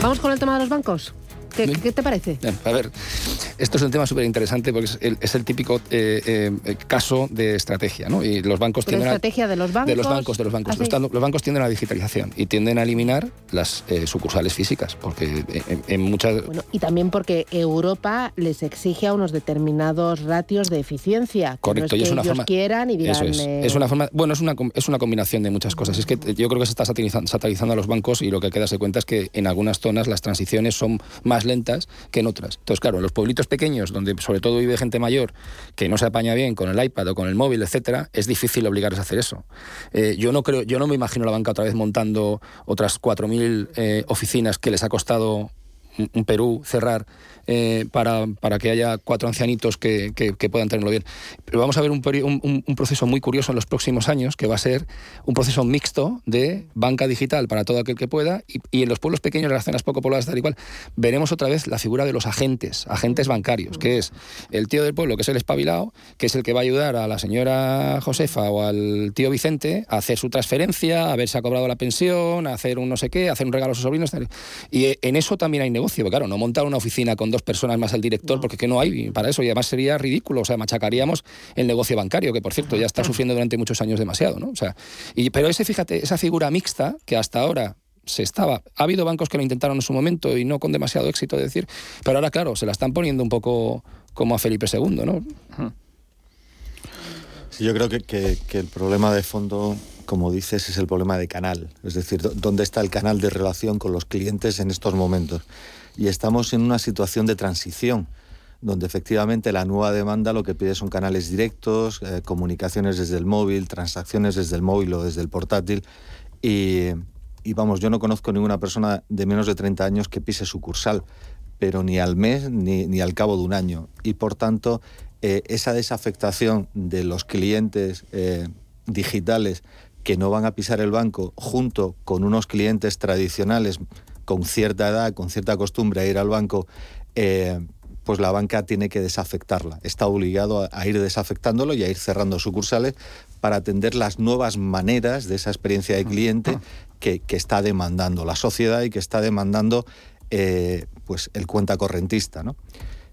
Vamos con el tema de los bancos. ¿Qué, te parece? A ver, esto es un tema súper interesante porque es el, típico eh, eh, caso de estrategia, ¿no? Y los bancos tienden estrategia de los bancos? De los bancos, de los bancos. Ah, los, bancos tienden a la digitalización y tienden a eliminar las eh, sucursales físicas, porque en, muchas... Bueno, y también porque Europa les exige a unos determinados ratios de eficiencia. Correcto, y es una forma... quieran y digan... Eso es. es una forma... Bueno, es una, es una combinación de muchas cosas. Es que yo creo que se está satirizando, a los bancos y lo que queda se cuenta es que en algunas zonas las transiciones son más lentas que en otras. Entonces, claro, en los pueblitos pequeños, donde sobre todo vive gente mayor que no se apaña bien con el iPad o con el móvil, etcétera, es difícil obligarles a hacer eso. Eh, yo no creo, yo no me imagino la banca otra vez montando otras 4.000 eh, oficinas que les ha costado un Perú cerrar eh, para, para, que haya cuatro ancianitos que, que, puedan tenerlo bien. Pero vamos a ver un, un, proceso muy curioso en los próximos años, que va a ser un proceso mixto de banca digital para todo aquel que pueda, y, en los pueblos pequeños, en las zonas poco pobladas, tal y cual, veremos otra vez la figura de los agentes, agentes bancarios, que es el tío del pueblo, que es el espabilado, que es el que va a ayudar a la señora Josefa o al tío Vicente a hacer su transferencia, a ver si ha cobrado la pensión, a hacer un no sé qué, a hacer un regalo a sus sobrinos. Y en eso también hay negocio, claro, no montar una oficina con dos personas más el director, porque que no hay para eso, y además sería ridículo, o sea, machacaríamos el negocio bancario, que por cierto ya está sufriendo durante muchos años demasiado, ¿no? O sea, y, pero ese, fíjate, esa figura mixta que hasta ahora se estaba. Ha habido bancos que lo intentaron en su momento y no con demasiado éxito, decir, pero ahora, claro, se la están poniendo un poco como a Felipe II, ¿no? Sí, yo creo que, que, el problema de fondo, como dices, es el problema de canal. Es decir, ¿dónde está el canal de relación con los clientes en estos momentos? Y estamos en una situación de transición donde efectivamente la nueva demanda lo que pide son canales directos, eh, comunicaciones desde el móvil, transacciones desde el móvil o desde el portátil. Y, vamos, yo no conozco ninguna persona de menos de 30 años que pise sucursal, pero ni al mes ni, al cabo de un año. Y por tanto, eh, esa desafectación de los clientes eh, digitales que no van a pisar el banco junto con unos clientes tradicionales con cierta edad, con cierta costumbre a ir al banco, eh, pues la banca tiene que desafectarla. Está obligado a, ir desafectándolo y a ir cerrando sucursales para atender las nuevas maneras de esa experiencia de cliente que, está demandando la sociedad y que está demandando eh, pues el cuenta correntista. ¿no?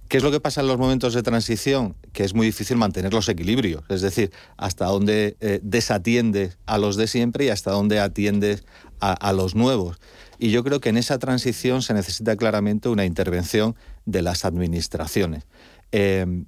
¿Qué es lo que pasa en los momentos de transición? Que es muy difícil mantener los equilibrios, es decir, hasta dónde eh, desatiendes a los de siempre y hasta dónde atiendes a los nuevos. Y yo creo que en esa transición se necesita claramente una intervención de las administraciones. Em,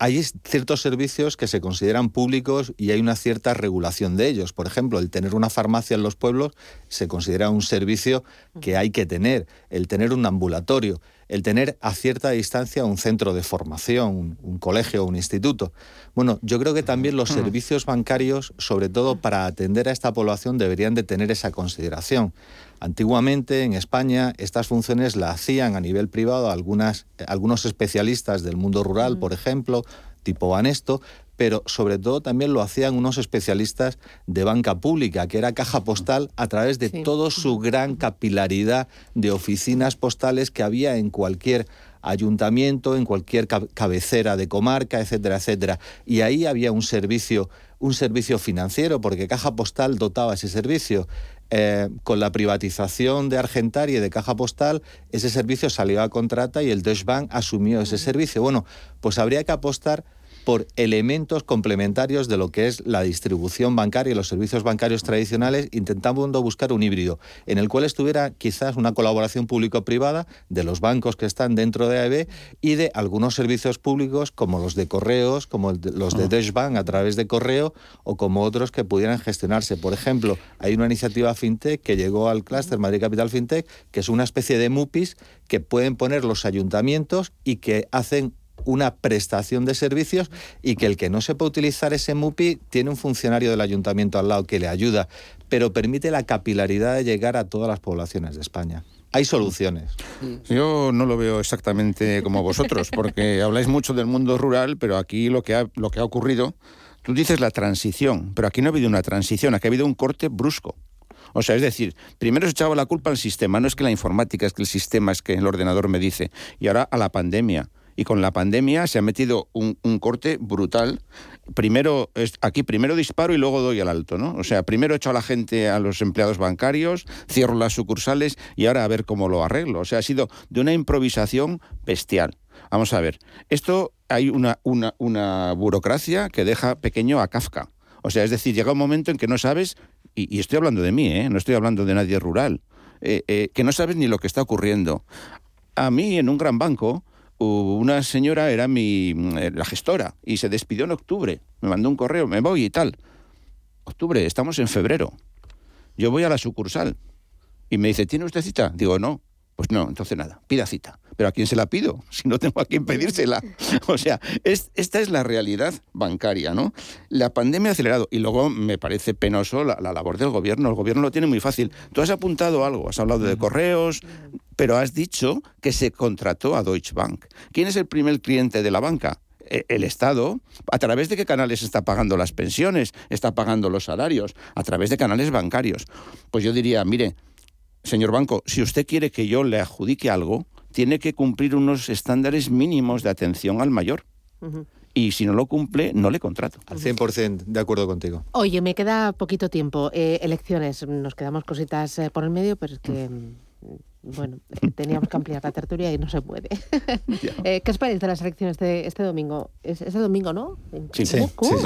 hay ciertos servicios que se consideran públicos y hay una cierta regulación de ellos. Por ejemplo, el tener una farmacia en los pueblos se considera un servicio que hay que tener, el tener un ambulatorio. el tener a cierta distancia un centro de formación, un, colegio o un instituto. Bueno, yo creo que también los servicios bancarios, sobre todo para atender a esta población, deberían de tener esa consideración. Antiguamente en España estas funciones las hacían a nivel privado algunas, algunos especialistas del mundo rural, por ejemplo, tipo Banesto, pero sobre todo también lo hacían unos especialistas de banca pública, que era caja postal a través de toda su gran capilaridad de oficinas postales que había en cualquier ayuntamiento, en cualquier cabecera de comarca, etcétera, etcétera. Y ahí había un servicio, un servicio financiero, porque Caja Postal dotaba ese servicio. Eh, con la privatización de Argentaria y de Caja Postal, ese servicio salió a contrata y el Deutsche Bank asumió ese servicio. Bueno, pues habría que apostar por elementos complementarios de lo que es la distribución bancaria y los servicios bancarios tradicionales, intentando buscar un híbrido en el cual estuviera quizás una colaboración público-privada de los bancos que están dentro de AEB y de algunos servicios públicos como los de correos, como los de. Deutsche Bank a través de correo o como otros que pudieran gestionarse. Por ejemplo, hay una iniciativa FinTech que llegó al clúster Madrid Capital FinTech, que es una especie de MUPIs que pueden poner los ayuntamientos y que hacen una prestación de servicios y que el que no sepa utilizar ese MUPI tiene un funcionario del ayuntamiento al lado que le ayuda, pero permite la capilaridad de llegar a todas las poblaciones de España. Hay soluciones. Yo no lo veo exactamente como vosotros, porque habláis mucho del mundo rural, pero aquí lo que ha, lo que ha ocurrido, tú dices la transición, pero aquí no ha habido una transición, aquí ha habido un corte brusco. O sea, es decir, primero se echaba la culpa al sistema, no es que la informática, es que el sistema, es que el ordenador me dice, y ahora a la pandemia y con la pandemia se ha metido un, corte brutal. Primero, aquí primero disparo y luego doy al alto, ¿no? O sea, primero echo a la gente, a los empleados bancarios, cierro las sucursales y ahora a ver cómo lo arreglo. O sea, ha sido de una improvisación bestial. Vamos a ver, esto hay una, una, una burocracia que deja pequeño a Kafka. O sea, es decir, llega un momento en que no sabes, y, estoy hablando de mí, ¿eh? no estoy hablando de nadie rural, eh, eh, que no sabes ni lo que está ocurriendo. A mí, en un gran banco, una señora era mi eh, la gestora y se despidió en octubre. Me mandó un correo, me voy y tal. Octubre, estamos en febrero. Yo voy a la sucursal y me dice, ¿tiene usted cita? Digo, no. Pues no, entonces nada, pida cita. ¿Pero a quién se la pido? Si no tengo a quién pedírsela. O sea, esta es la realidad bancaria, ¿no? La pandemia ha acelerado y luego me parece penoso la, la, labor del gobierno. El gobierno lo tiene muy fácil. Tú has apuntado algo, has hablado de correos, pero has dicho que se contrató a Deutsche Bank. ¿Quién es el primer cliente de la banca? E, el Estado, ¿a través de qué canales está pagando las pensiones? ¿Está pagando los salarios? A través de canales bancarios. Pues yo diría, mire, señor banco, si usted quiere que yo le adjudique algo, tiene que cumplir unos estándares mínimos de atención al mayor. Y si no lo cumple, no le contrato. Al 100% de acuerdo contigo. Oye, me queda poquito tiempo. Eh, elecciones, nos quedamos cositas eh, por el medio, pero es que... Mm, bueno, eh, teníamos que ampliar la tertulia y no se puede. eh, ¿Qué os parece de las elecciones de este domingo? Es este domingo, ¿no? Sí, sí,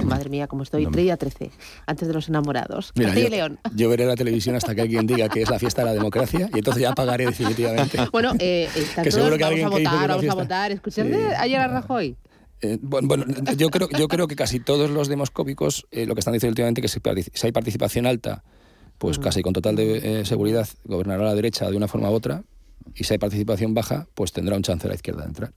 Madre mía, como estoy. Día 13, antes de los enamorados. Mira, yo, León. yo veré la televisión hasta que alguien diga que es la fiesta de la democracia y entonces ya pagaré definitivamente. Bueno, eh, que seguro que vamos a votar, vamos a votar. ¿Escuchaste ayer a Rajoy? Eh, bueno, yo creo, yo creo que casi todos los demoscópicos eh, lo que están diciendo últimamente es que si hay participación alta pues casi con total de, eh, seguridad gobernará la derecha de una forma u otra, y si hay participación baja, pues tendrá un chance a la izquierda de entrar.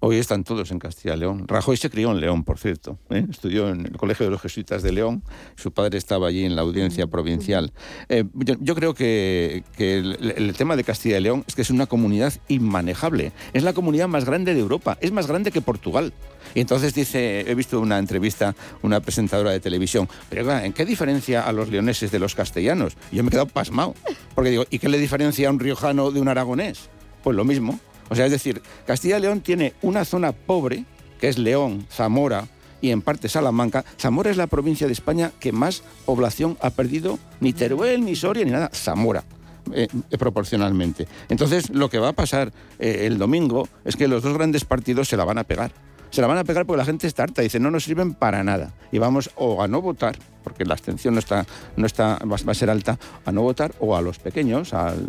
Hoy están todos en Castilla y León. Rajoy se crió en León, por cierto. ¿eh? Estudió en el Colegio de los Jesuitas de León. Su padre estaba allí en la audiencia provincial. Eh, yo, creo que, el, el, tema de Castilla y León es que es una comunidad inmanejable. Es la comunidad más grande de Europa. Es más grande que Portugal. Y entonces dice, he visto una entrevista, una presentadora de televisión, pero ¿en qué diferencia a los leoneses de los castellanos? Yo me he quedado pasmado, porque digo, ¿y qué le diferencia a un riojano de un aragonés? Pues lo mismo. O sea, es decir, Castilla y León tiene una zona pobre, que es León, Zamora, y en parte Salamanca. Zamora es la provincia de España que más población ha perdido, ni Teruel, ni Soria, ni nada, Zamora. Eh, proporcionalmente. Entonces, lo que va a pasar eh, el domingo es que los dos grandes partidos se la van a pegar se la van a pegar porque la gente está harta, dice, no nos sirven para nada. Y vamos o a no votar, porque la abstención no está, no está, va, a ser alta, a no votar, o a los pequeños, al...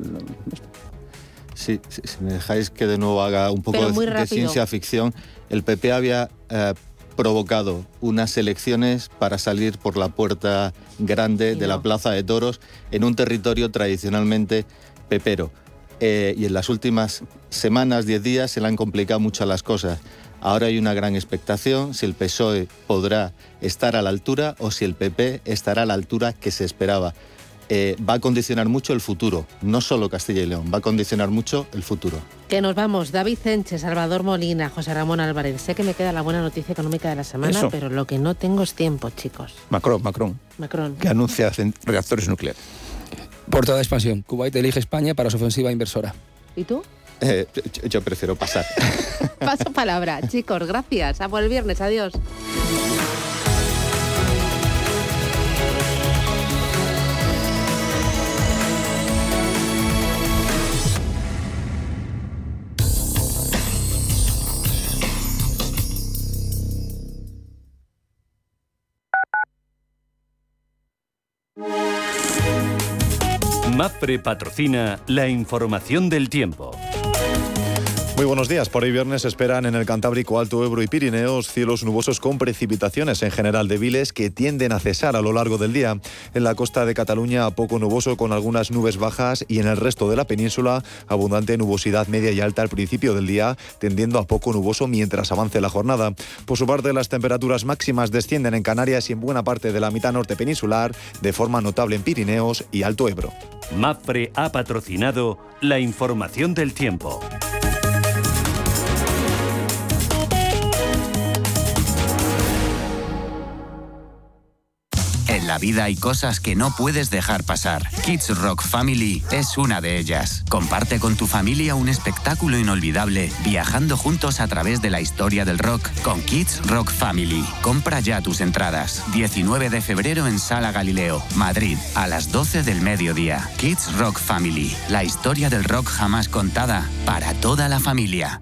Sí, si, me dejáis que de nuevo haga un poco de, ciencia ficción, el PP había eh, provocado unas elecciones para salir por la puerta grande de la Plaza de Toros en un territorio tradicionalmente pepero eh, y en las últimas semanas, 10 días, se le han complicado mucho las cosas. Ahora hay una gran expectación si el PSOE podrá estar a la altura o si el PP estará a la altura que se esperaba. Eh, va a condicionar mucho el futuro, no solo Castilla y León, va a condicionar mucho el futuro. Que nos vamos, David Cenche, Salvador Molina, José Ramón Álvarez. Sé que me queda la buena noticia económica de la semana, pero lo que no tengo es tiempo, chicos. Macron, Macron. Macron. Que anuncia reactores nucleares. Por toda expansión, Kuwait elige España para su ofensiva inversora. ¿Y tú? Eh, yo, prefiero pasar. Paso palabra, chicos, gracias. A por el viernes, adiós. MAPRE patrocina la información del tiempo. Muy buenos días. Por hoy viernes esperan en el Cantábrico, Alto Ebro y Pirineos cielos nubosos con precipitaciones en general débiles que tienden a cesar a lo largo del día. En la costa de Cataluña poco nuboso con algunas nubes bajas y en el resto de la península abundante nubosidad media y alta al principio del día, tendiendo a poco nuboso mientras avance la jornada. Por su parte, las temperaturas máximas descienden en Canarias y en buena parte de la mitad norte peninsular, de forma notable en Pirineos y Alto Ebro. MAPRE ha patrocinado la información del tiempo. La vida hay cosas que no puedes dejar pasar. Kids Rock Family es una de ellas. Comparte con tu familia un espectáculo inolvidable, viajando juntos a través de la historia del rock con Kids Rock Family. Compra ya tus entradas. 19 de febrero en Sala Galileo, Madrid, a las 12 del mediodía. Kids Rock Family, la historia del rock jamás contada para toda la familia.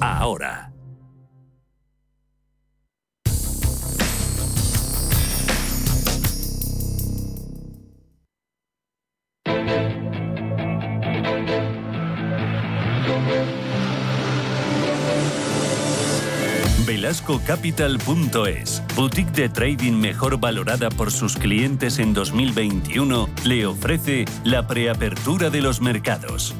ahora. VelascoCapital.es, boutique de trading mejor valorada por sus clientes en 2021, le ofrece la preapertura de los mercados.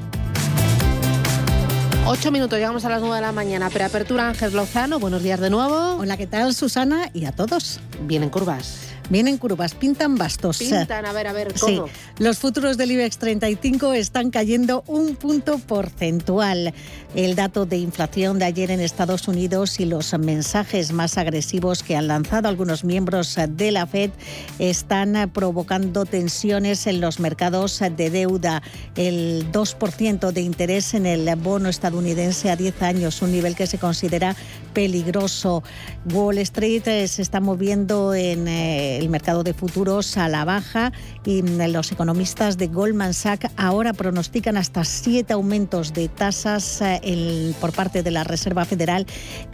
Ocho minutos, llegamos a las nueve de la mañana. Preapertura Ángel Lozano, buenos días de nuevo. Hola, ¿qué tal Susana? Y a todos. Vienen curvas. Vienen curvas, pintan bastos. Pintan, a ver, a ver, ¿cómo? Sí, los futuros del IBEX 35 están cayendo un punto porcentual. El dato de inflación de ayer en Estados Unidos y los mensajes más agresivos que han lanzado algunos miembros de la Fed están provocando tensiones en los mercados de deuda. El 2% de interés en el bono estadounidense a 10 años, un nivel que se considera peligroso. Wall Street se está moviendo en eh, el mercado de futuros a la baja y mm, los economistas de Goldman Sachs ahora pronostican hasta siete aumentos de tasas eh, por parte de la Reserva Federal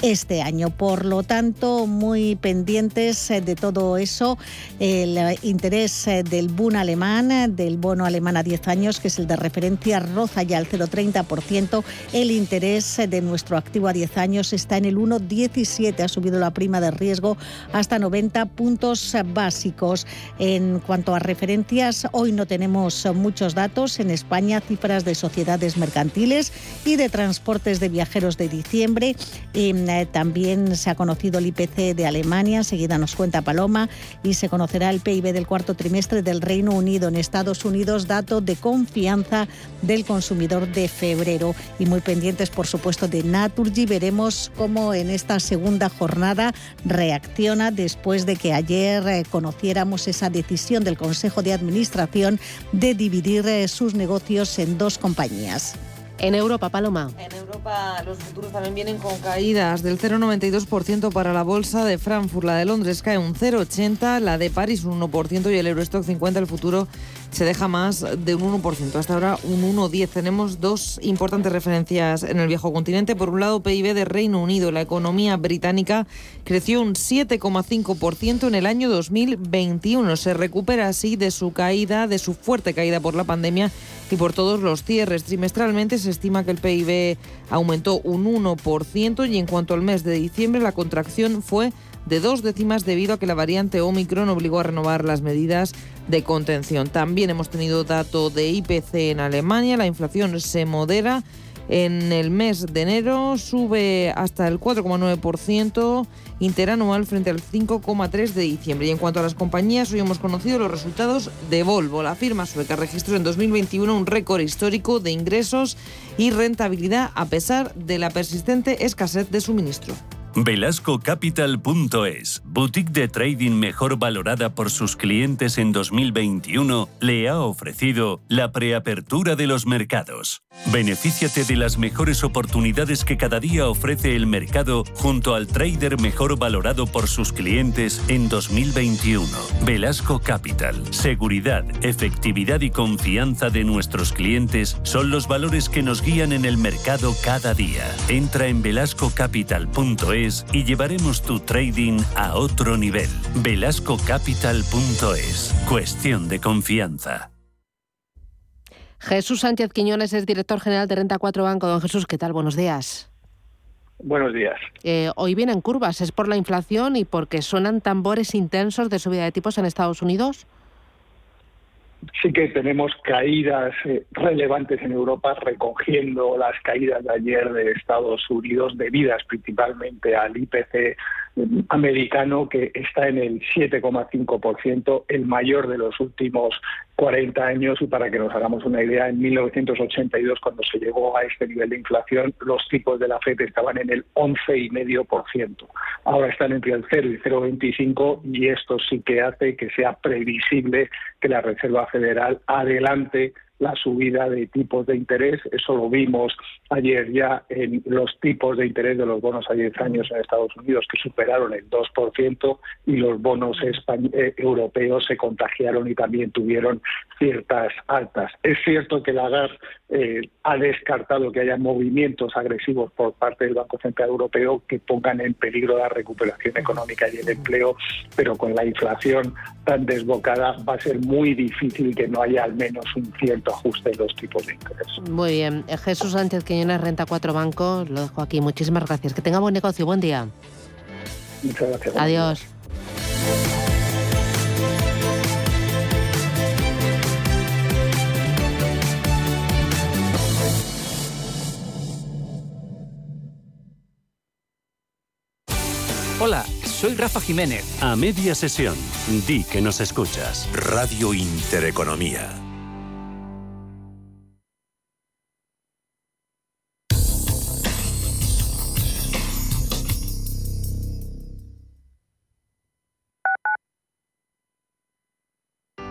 este año. Por lo tanto, muy pendientes de todo eso, el interés del boom alemán, del bono alemán a 10 años, que es el de referencia, roza ya al 0,30%. El interés de nuestro activo a 10 años está en el 1,17. Ha subido la prima de riesgo hasta 90 puntos básicos. En cuanto a referencias, hoy no tenemos muchos datos. En España, cifras de sociedades mercantiles y de transportes de viajeros de diciembre. Y, eh, también se ha conocido el IPC de Alemania, seguida nos cuenta Paloma, y se conocerá el PIB del cuarto trimestre del Reino Unido. En Estados Unidos, dato de confianza del consumidor de febrero. Y muy pendientes, por supuesto, de Naturgy. Veremos cómo en esta segunda jornada reacciona después de que ayer conociéramos esa decisión del Consejo de Administración de dividir eh, sus negocios en dos compañías. En Europa, Paloma. En Europa los futuros también vienen con caídas del 0,92% para la bolsa de Frankfurt. La de Londres cae un 0,80%, la de París un 1% y el Eurostock 50, el futuro se deja más de un 1%. Hasta ahora un 1,10. Tenemos dos importantes referencias en el viejo continente. Por un lado, PIB de Reino Unido. La economía británica creció un 7,5% en el año 2021. Se recupera así de su caída, de su fuerte caída por la pandemia y por todos los cierres. Trimestralmente se estima que el PIB aumentó un 1% y en cuanto al mes de diciembre la contracción fue de dos décimas debido a que la variante Omicron obligó a renovar las medidas de contención. También hemos tenido dato de IPC en Alemania, la inflación se modera. En el mes de enero sube hasta el 4,9% interanual frente al 5,3% de diciembre. Y en cuanto a las compañías, hoy hemos conocido los resultados de Volvo. La firma sueca registró en 2021 un récord histórico de ingresos y rentabilidad a pesar de la persistente escasez de suministro. VelascoCapital.es, boutique de trading mejor valorada por sus clientes en 2021, le ha ofrecido la preapertura de los mercados. Benefíciate de las mejores oportunidades que cada día ofrece el mercado junto al trader mejor valorado por sus clientes en 2021. Velasco Capital. Seguridad, efectividad y confianza de nuestros clientes son los valores que nos guían en el mercado cada día. Entra en velascocapital.es y llevaremos tu trading a otro nivel. Velascocapital.es. Cuestión de confianza. Jesús Sánchez Quiñones es director general de Renta 4 Banco. Don Jesús, ¿qué tal? Buenos días. Buenos días. Eh, hoy vienen curvas. ¿Es por la inflación y porque suenan tambores intensos de subida de tipos en Estados Unidos? Sí que tenemos caídas eh, relevantes en Europa, recogiendo las caídas de ayer de Estados Unidos, debidas principalmente al IPC americano que está en el 7,5%, el mayor de los últimos 40 años. Y para que nos hagamos una idea, en 1982, cuando se llegó a este nivel de inflación, los tipos de la FED estaban en el 11,5%. Ahora están entre el 0 y 0,25 y esto sí que hace que sea previsible que la Reserva Federal adelante la subida de tipos de interés. Eso lo vimos ayer ya en los tipos de interés de los bonos a 10 años en Estados Unidos, que superaron el 2%, y los bonos eh, europeos se contagiaron y también tuvieron ciertas altas. Es cierto que la GAR eh, ha descartado que haya movimientos agresivos por parte del Banco Central Europeo que pongan en peligro la recuperación económica y el empleo, pero con la inflación tan desbocada va a ser muy difícil que no haya al menos un cierto ajuste los tipos de interés. Muy bien. Jesús Sánchez Quiñones, Renta 4 Banco, lo dejo aquí. Muchísimas gracias. Que tenga buen negocio. Buen día. Muchas gracias. Adiós. Hola, soy Rafa Jiménez. A media sesión, di que nos escuchas. Radio Intereconomía.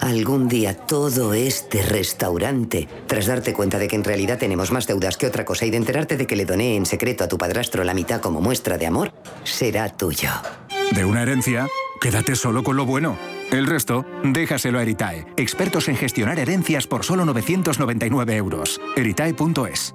algún día todo este restaurante, tras darte cuenta de que en realidad tenemos más deudas que otra cosa y de enterarte de que le doné en secreto a tu padrastro la mitad como muestra de amor, será tuyo. De una herencia, quédate solo con lo bueno. El resto, déjaselo a Eritae, expertos en gestionar herencias por solo 999 euros. Eritae.es.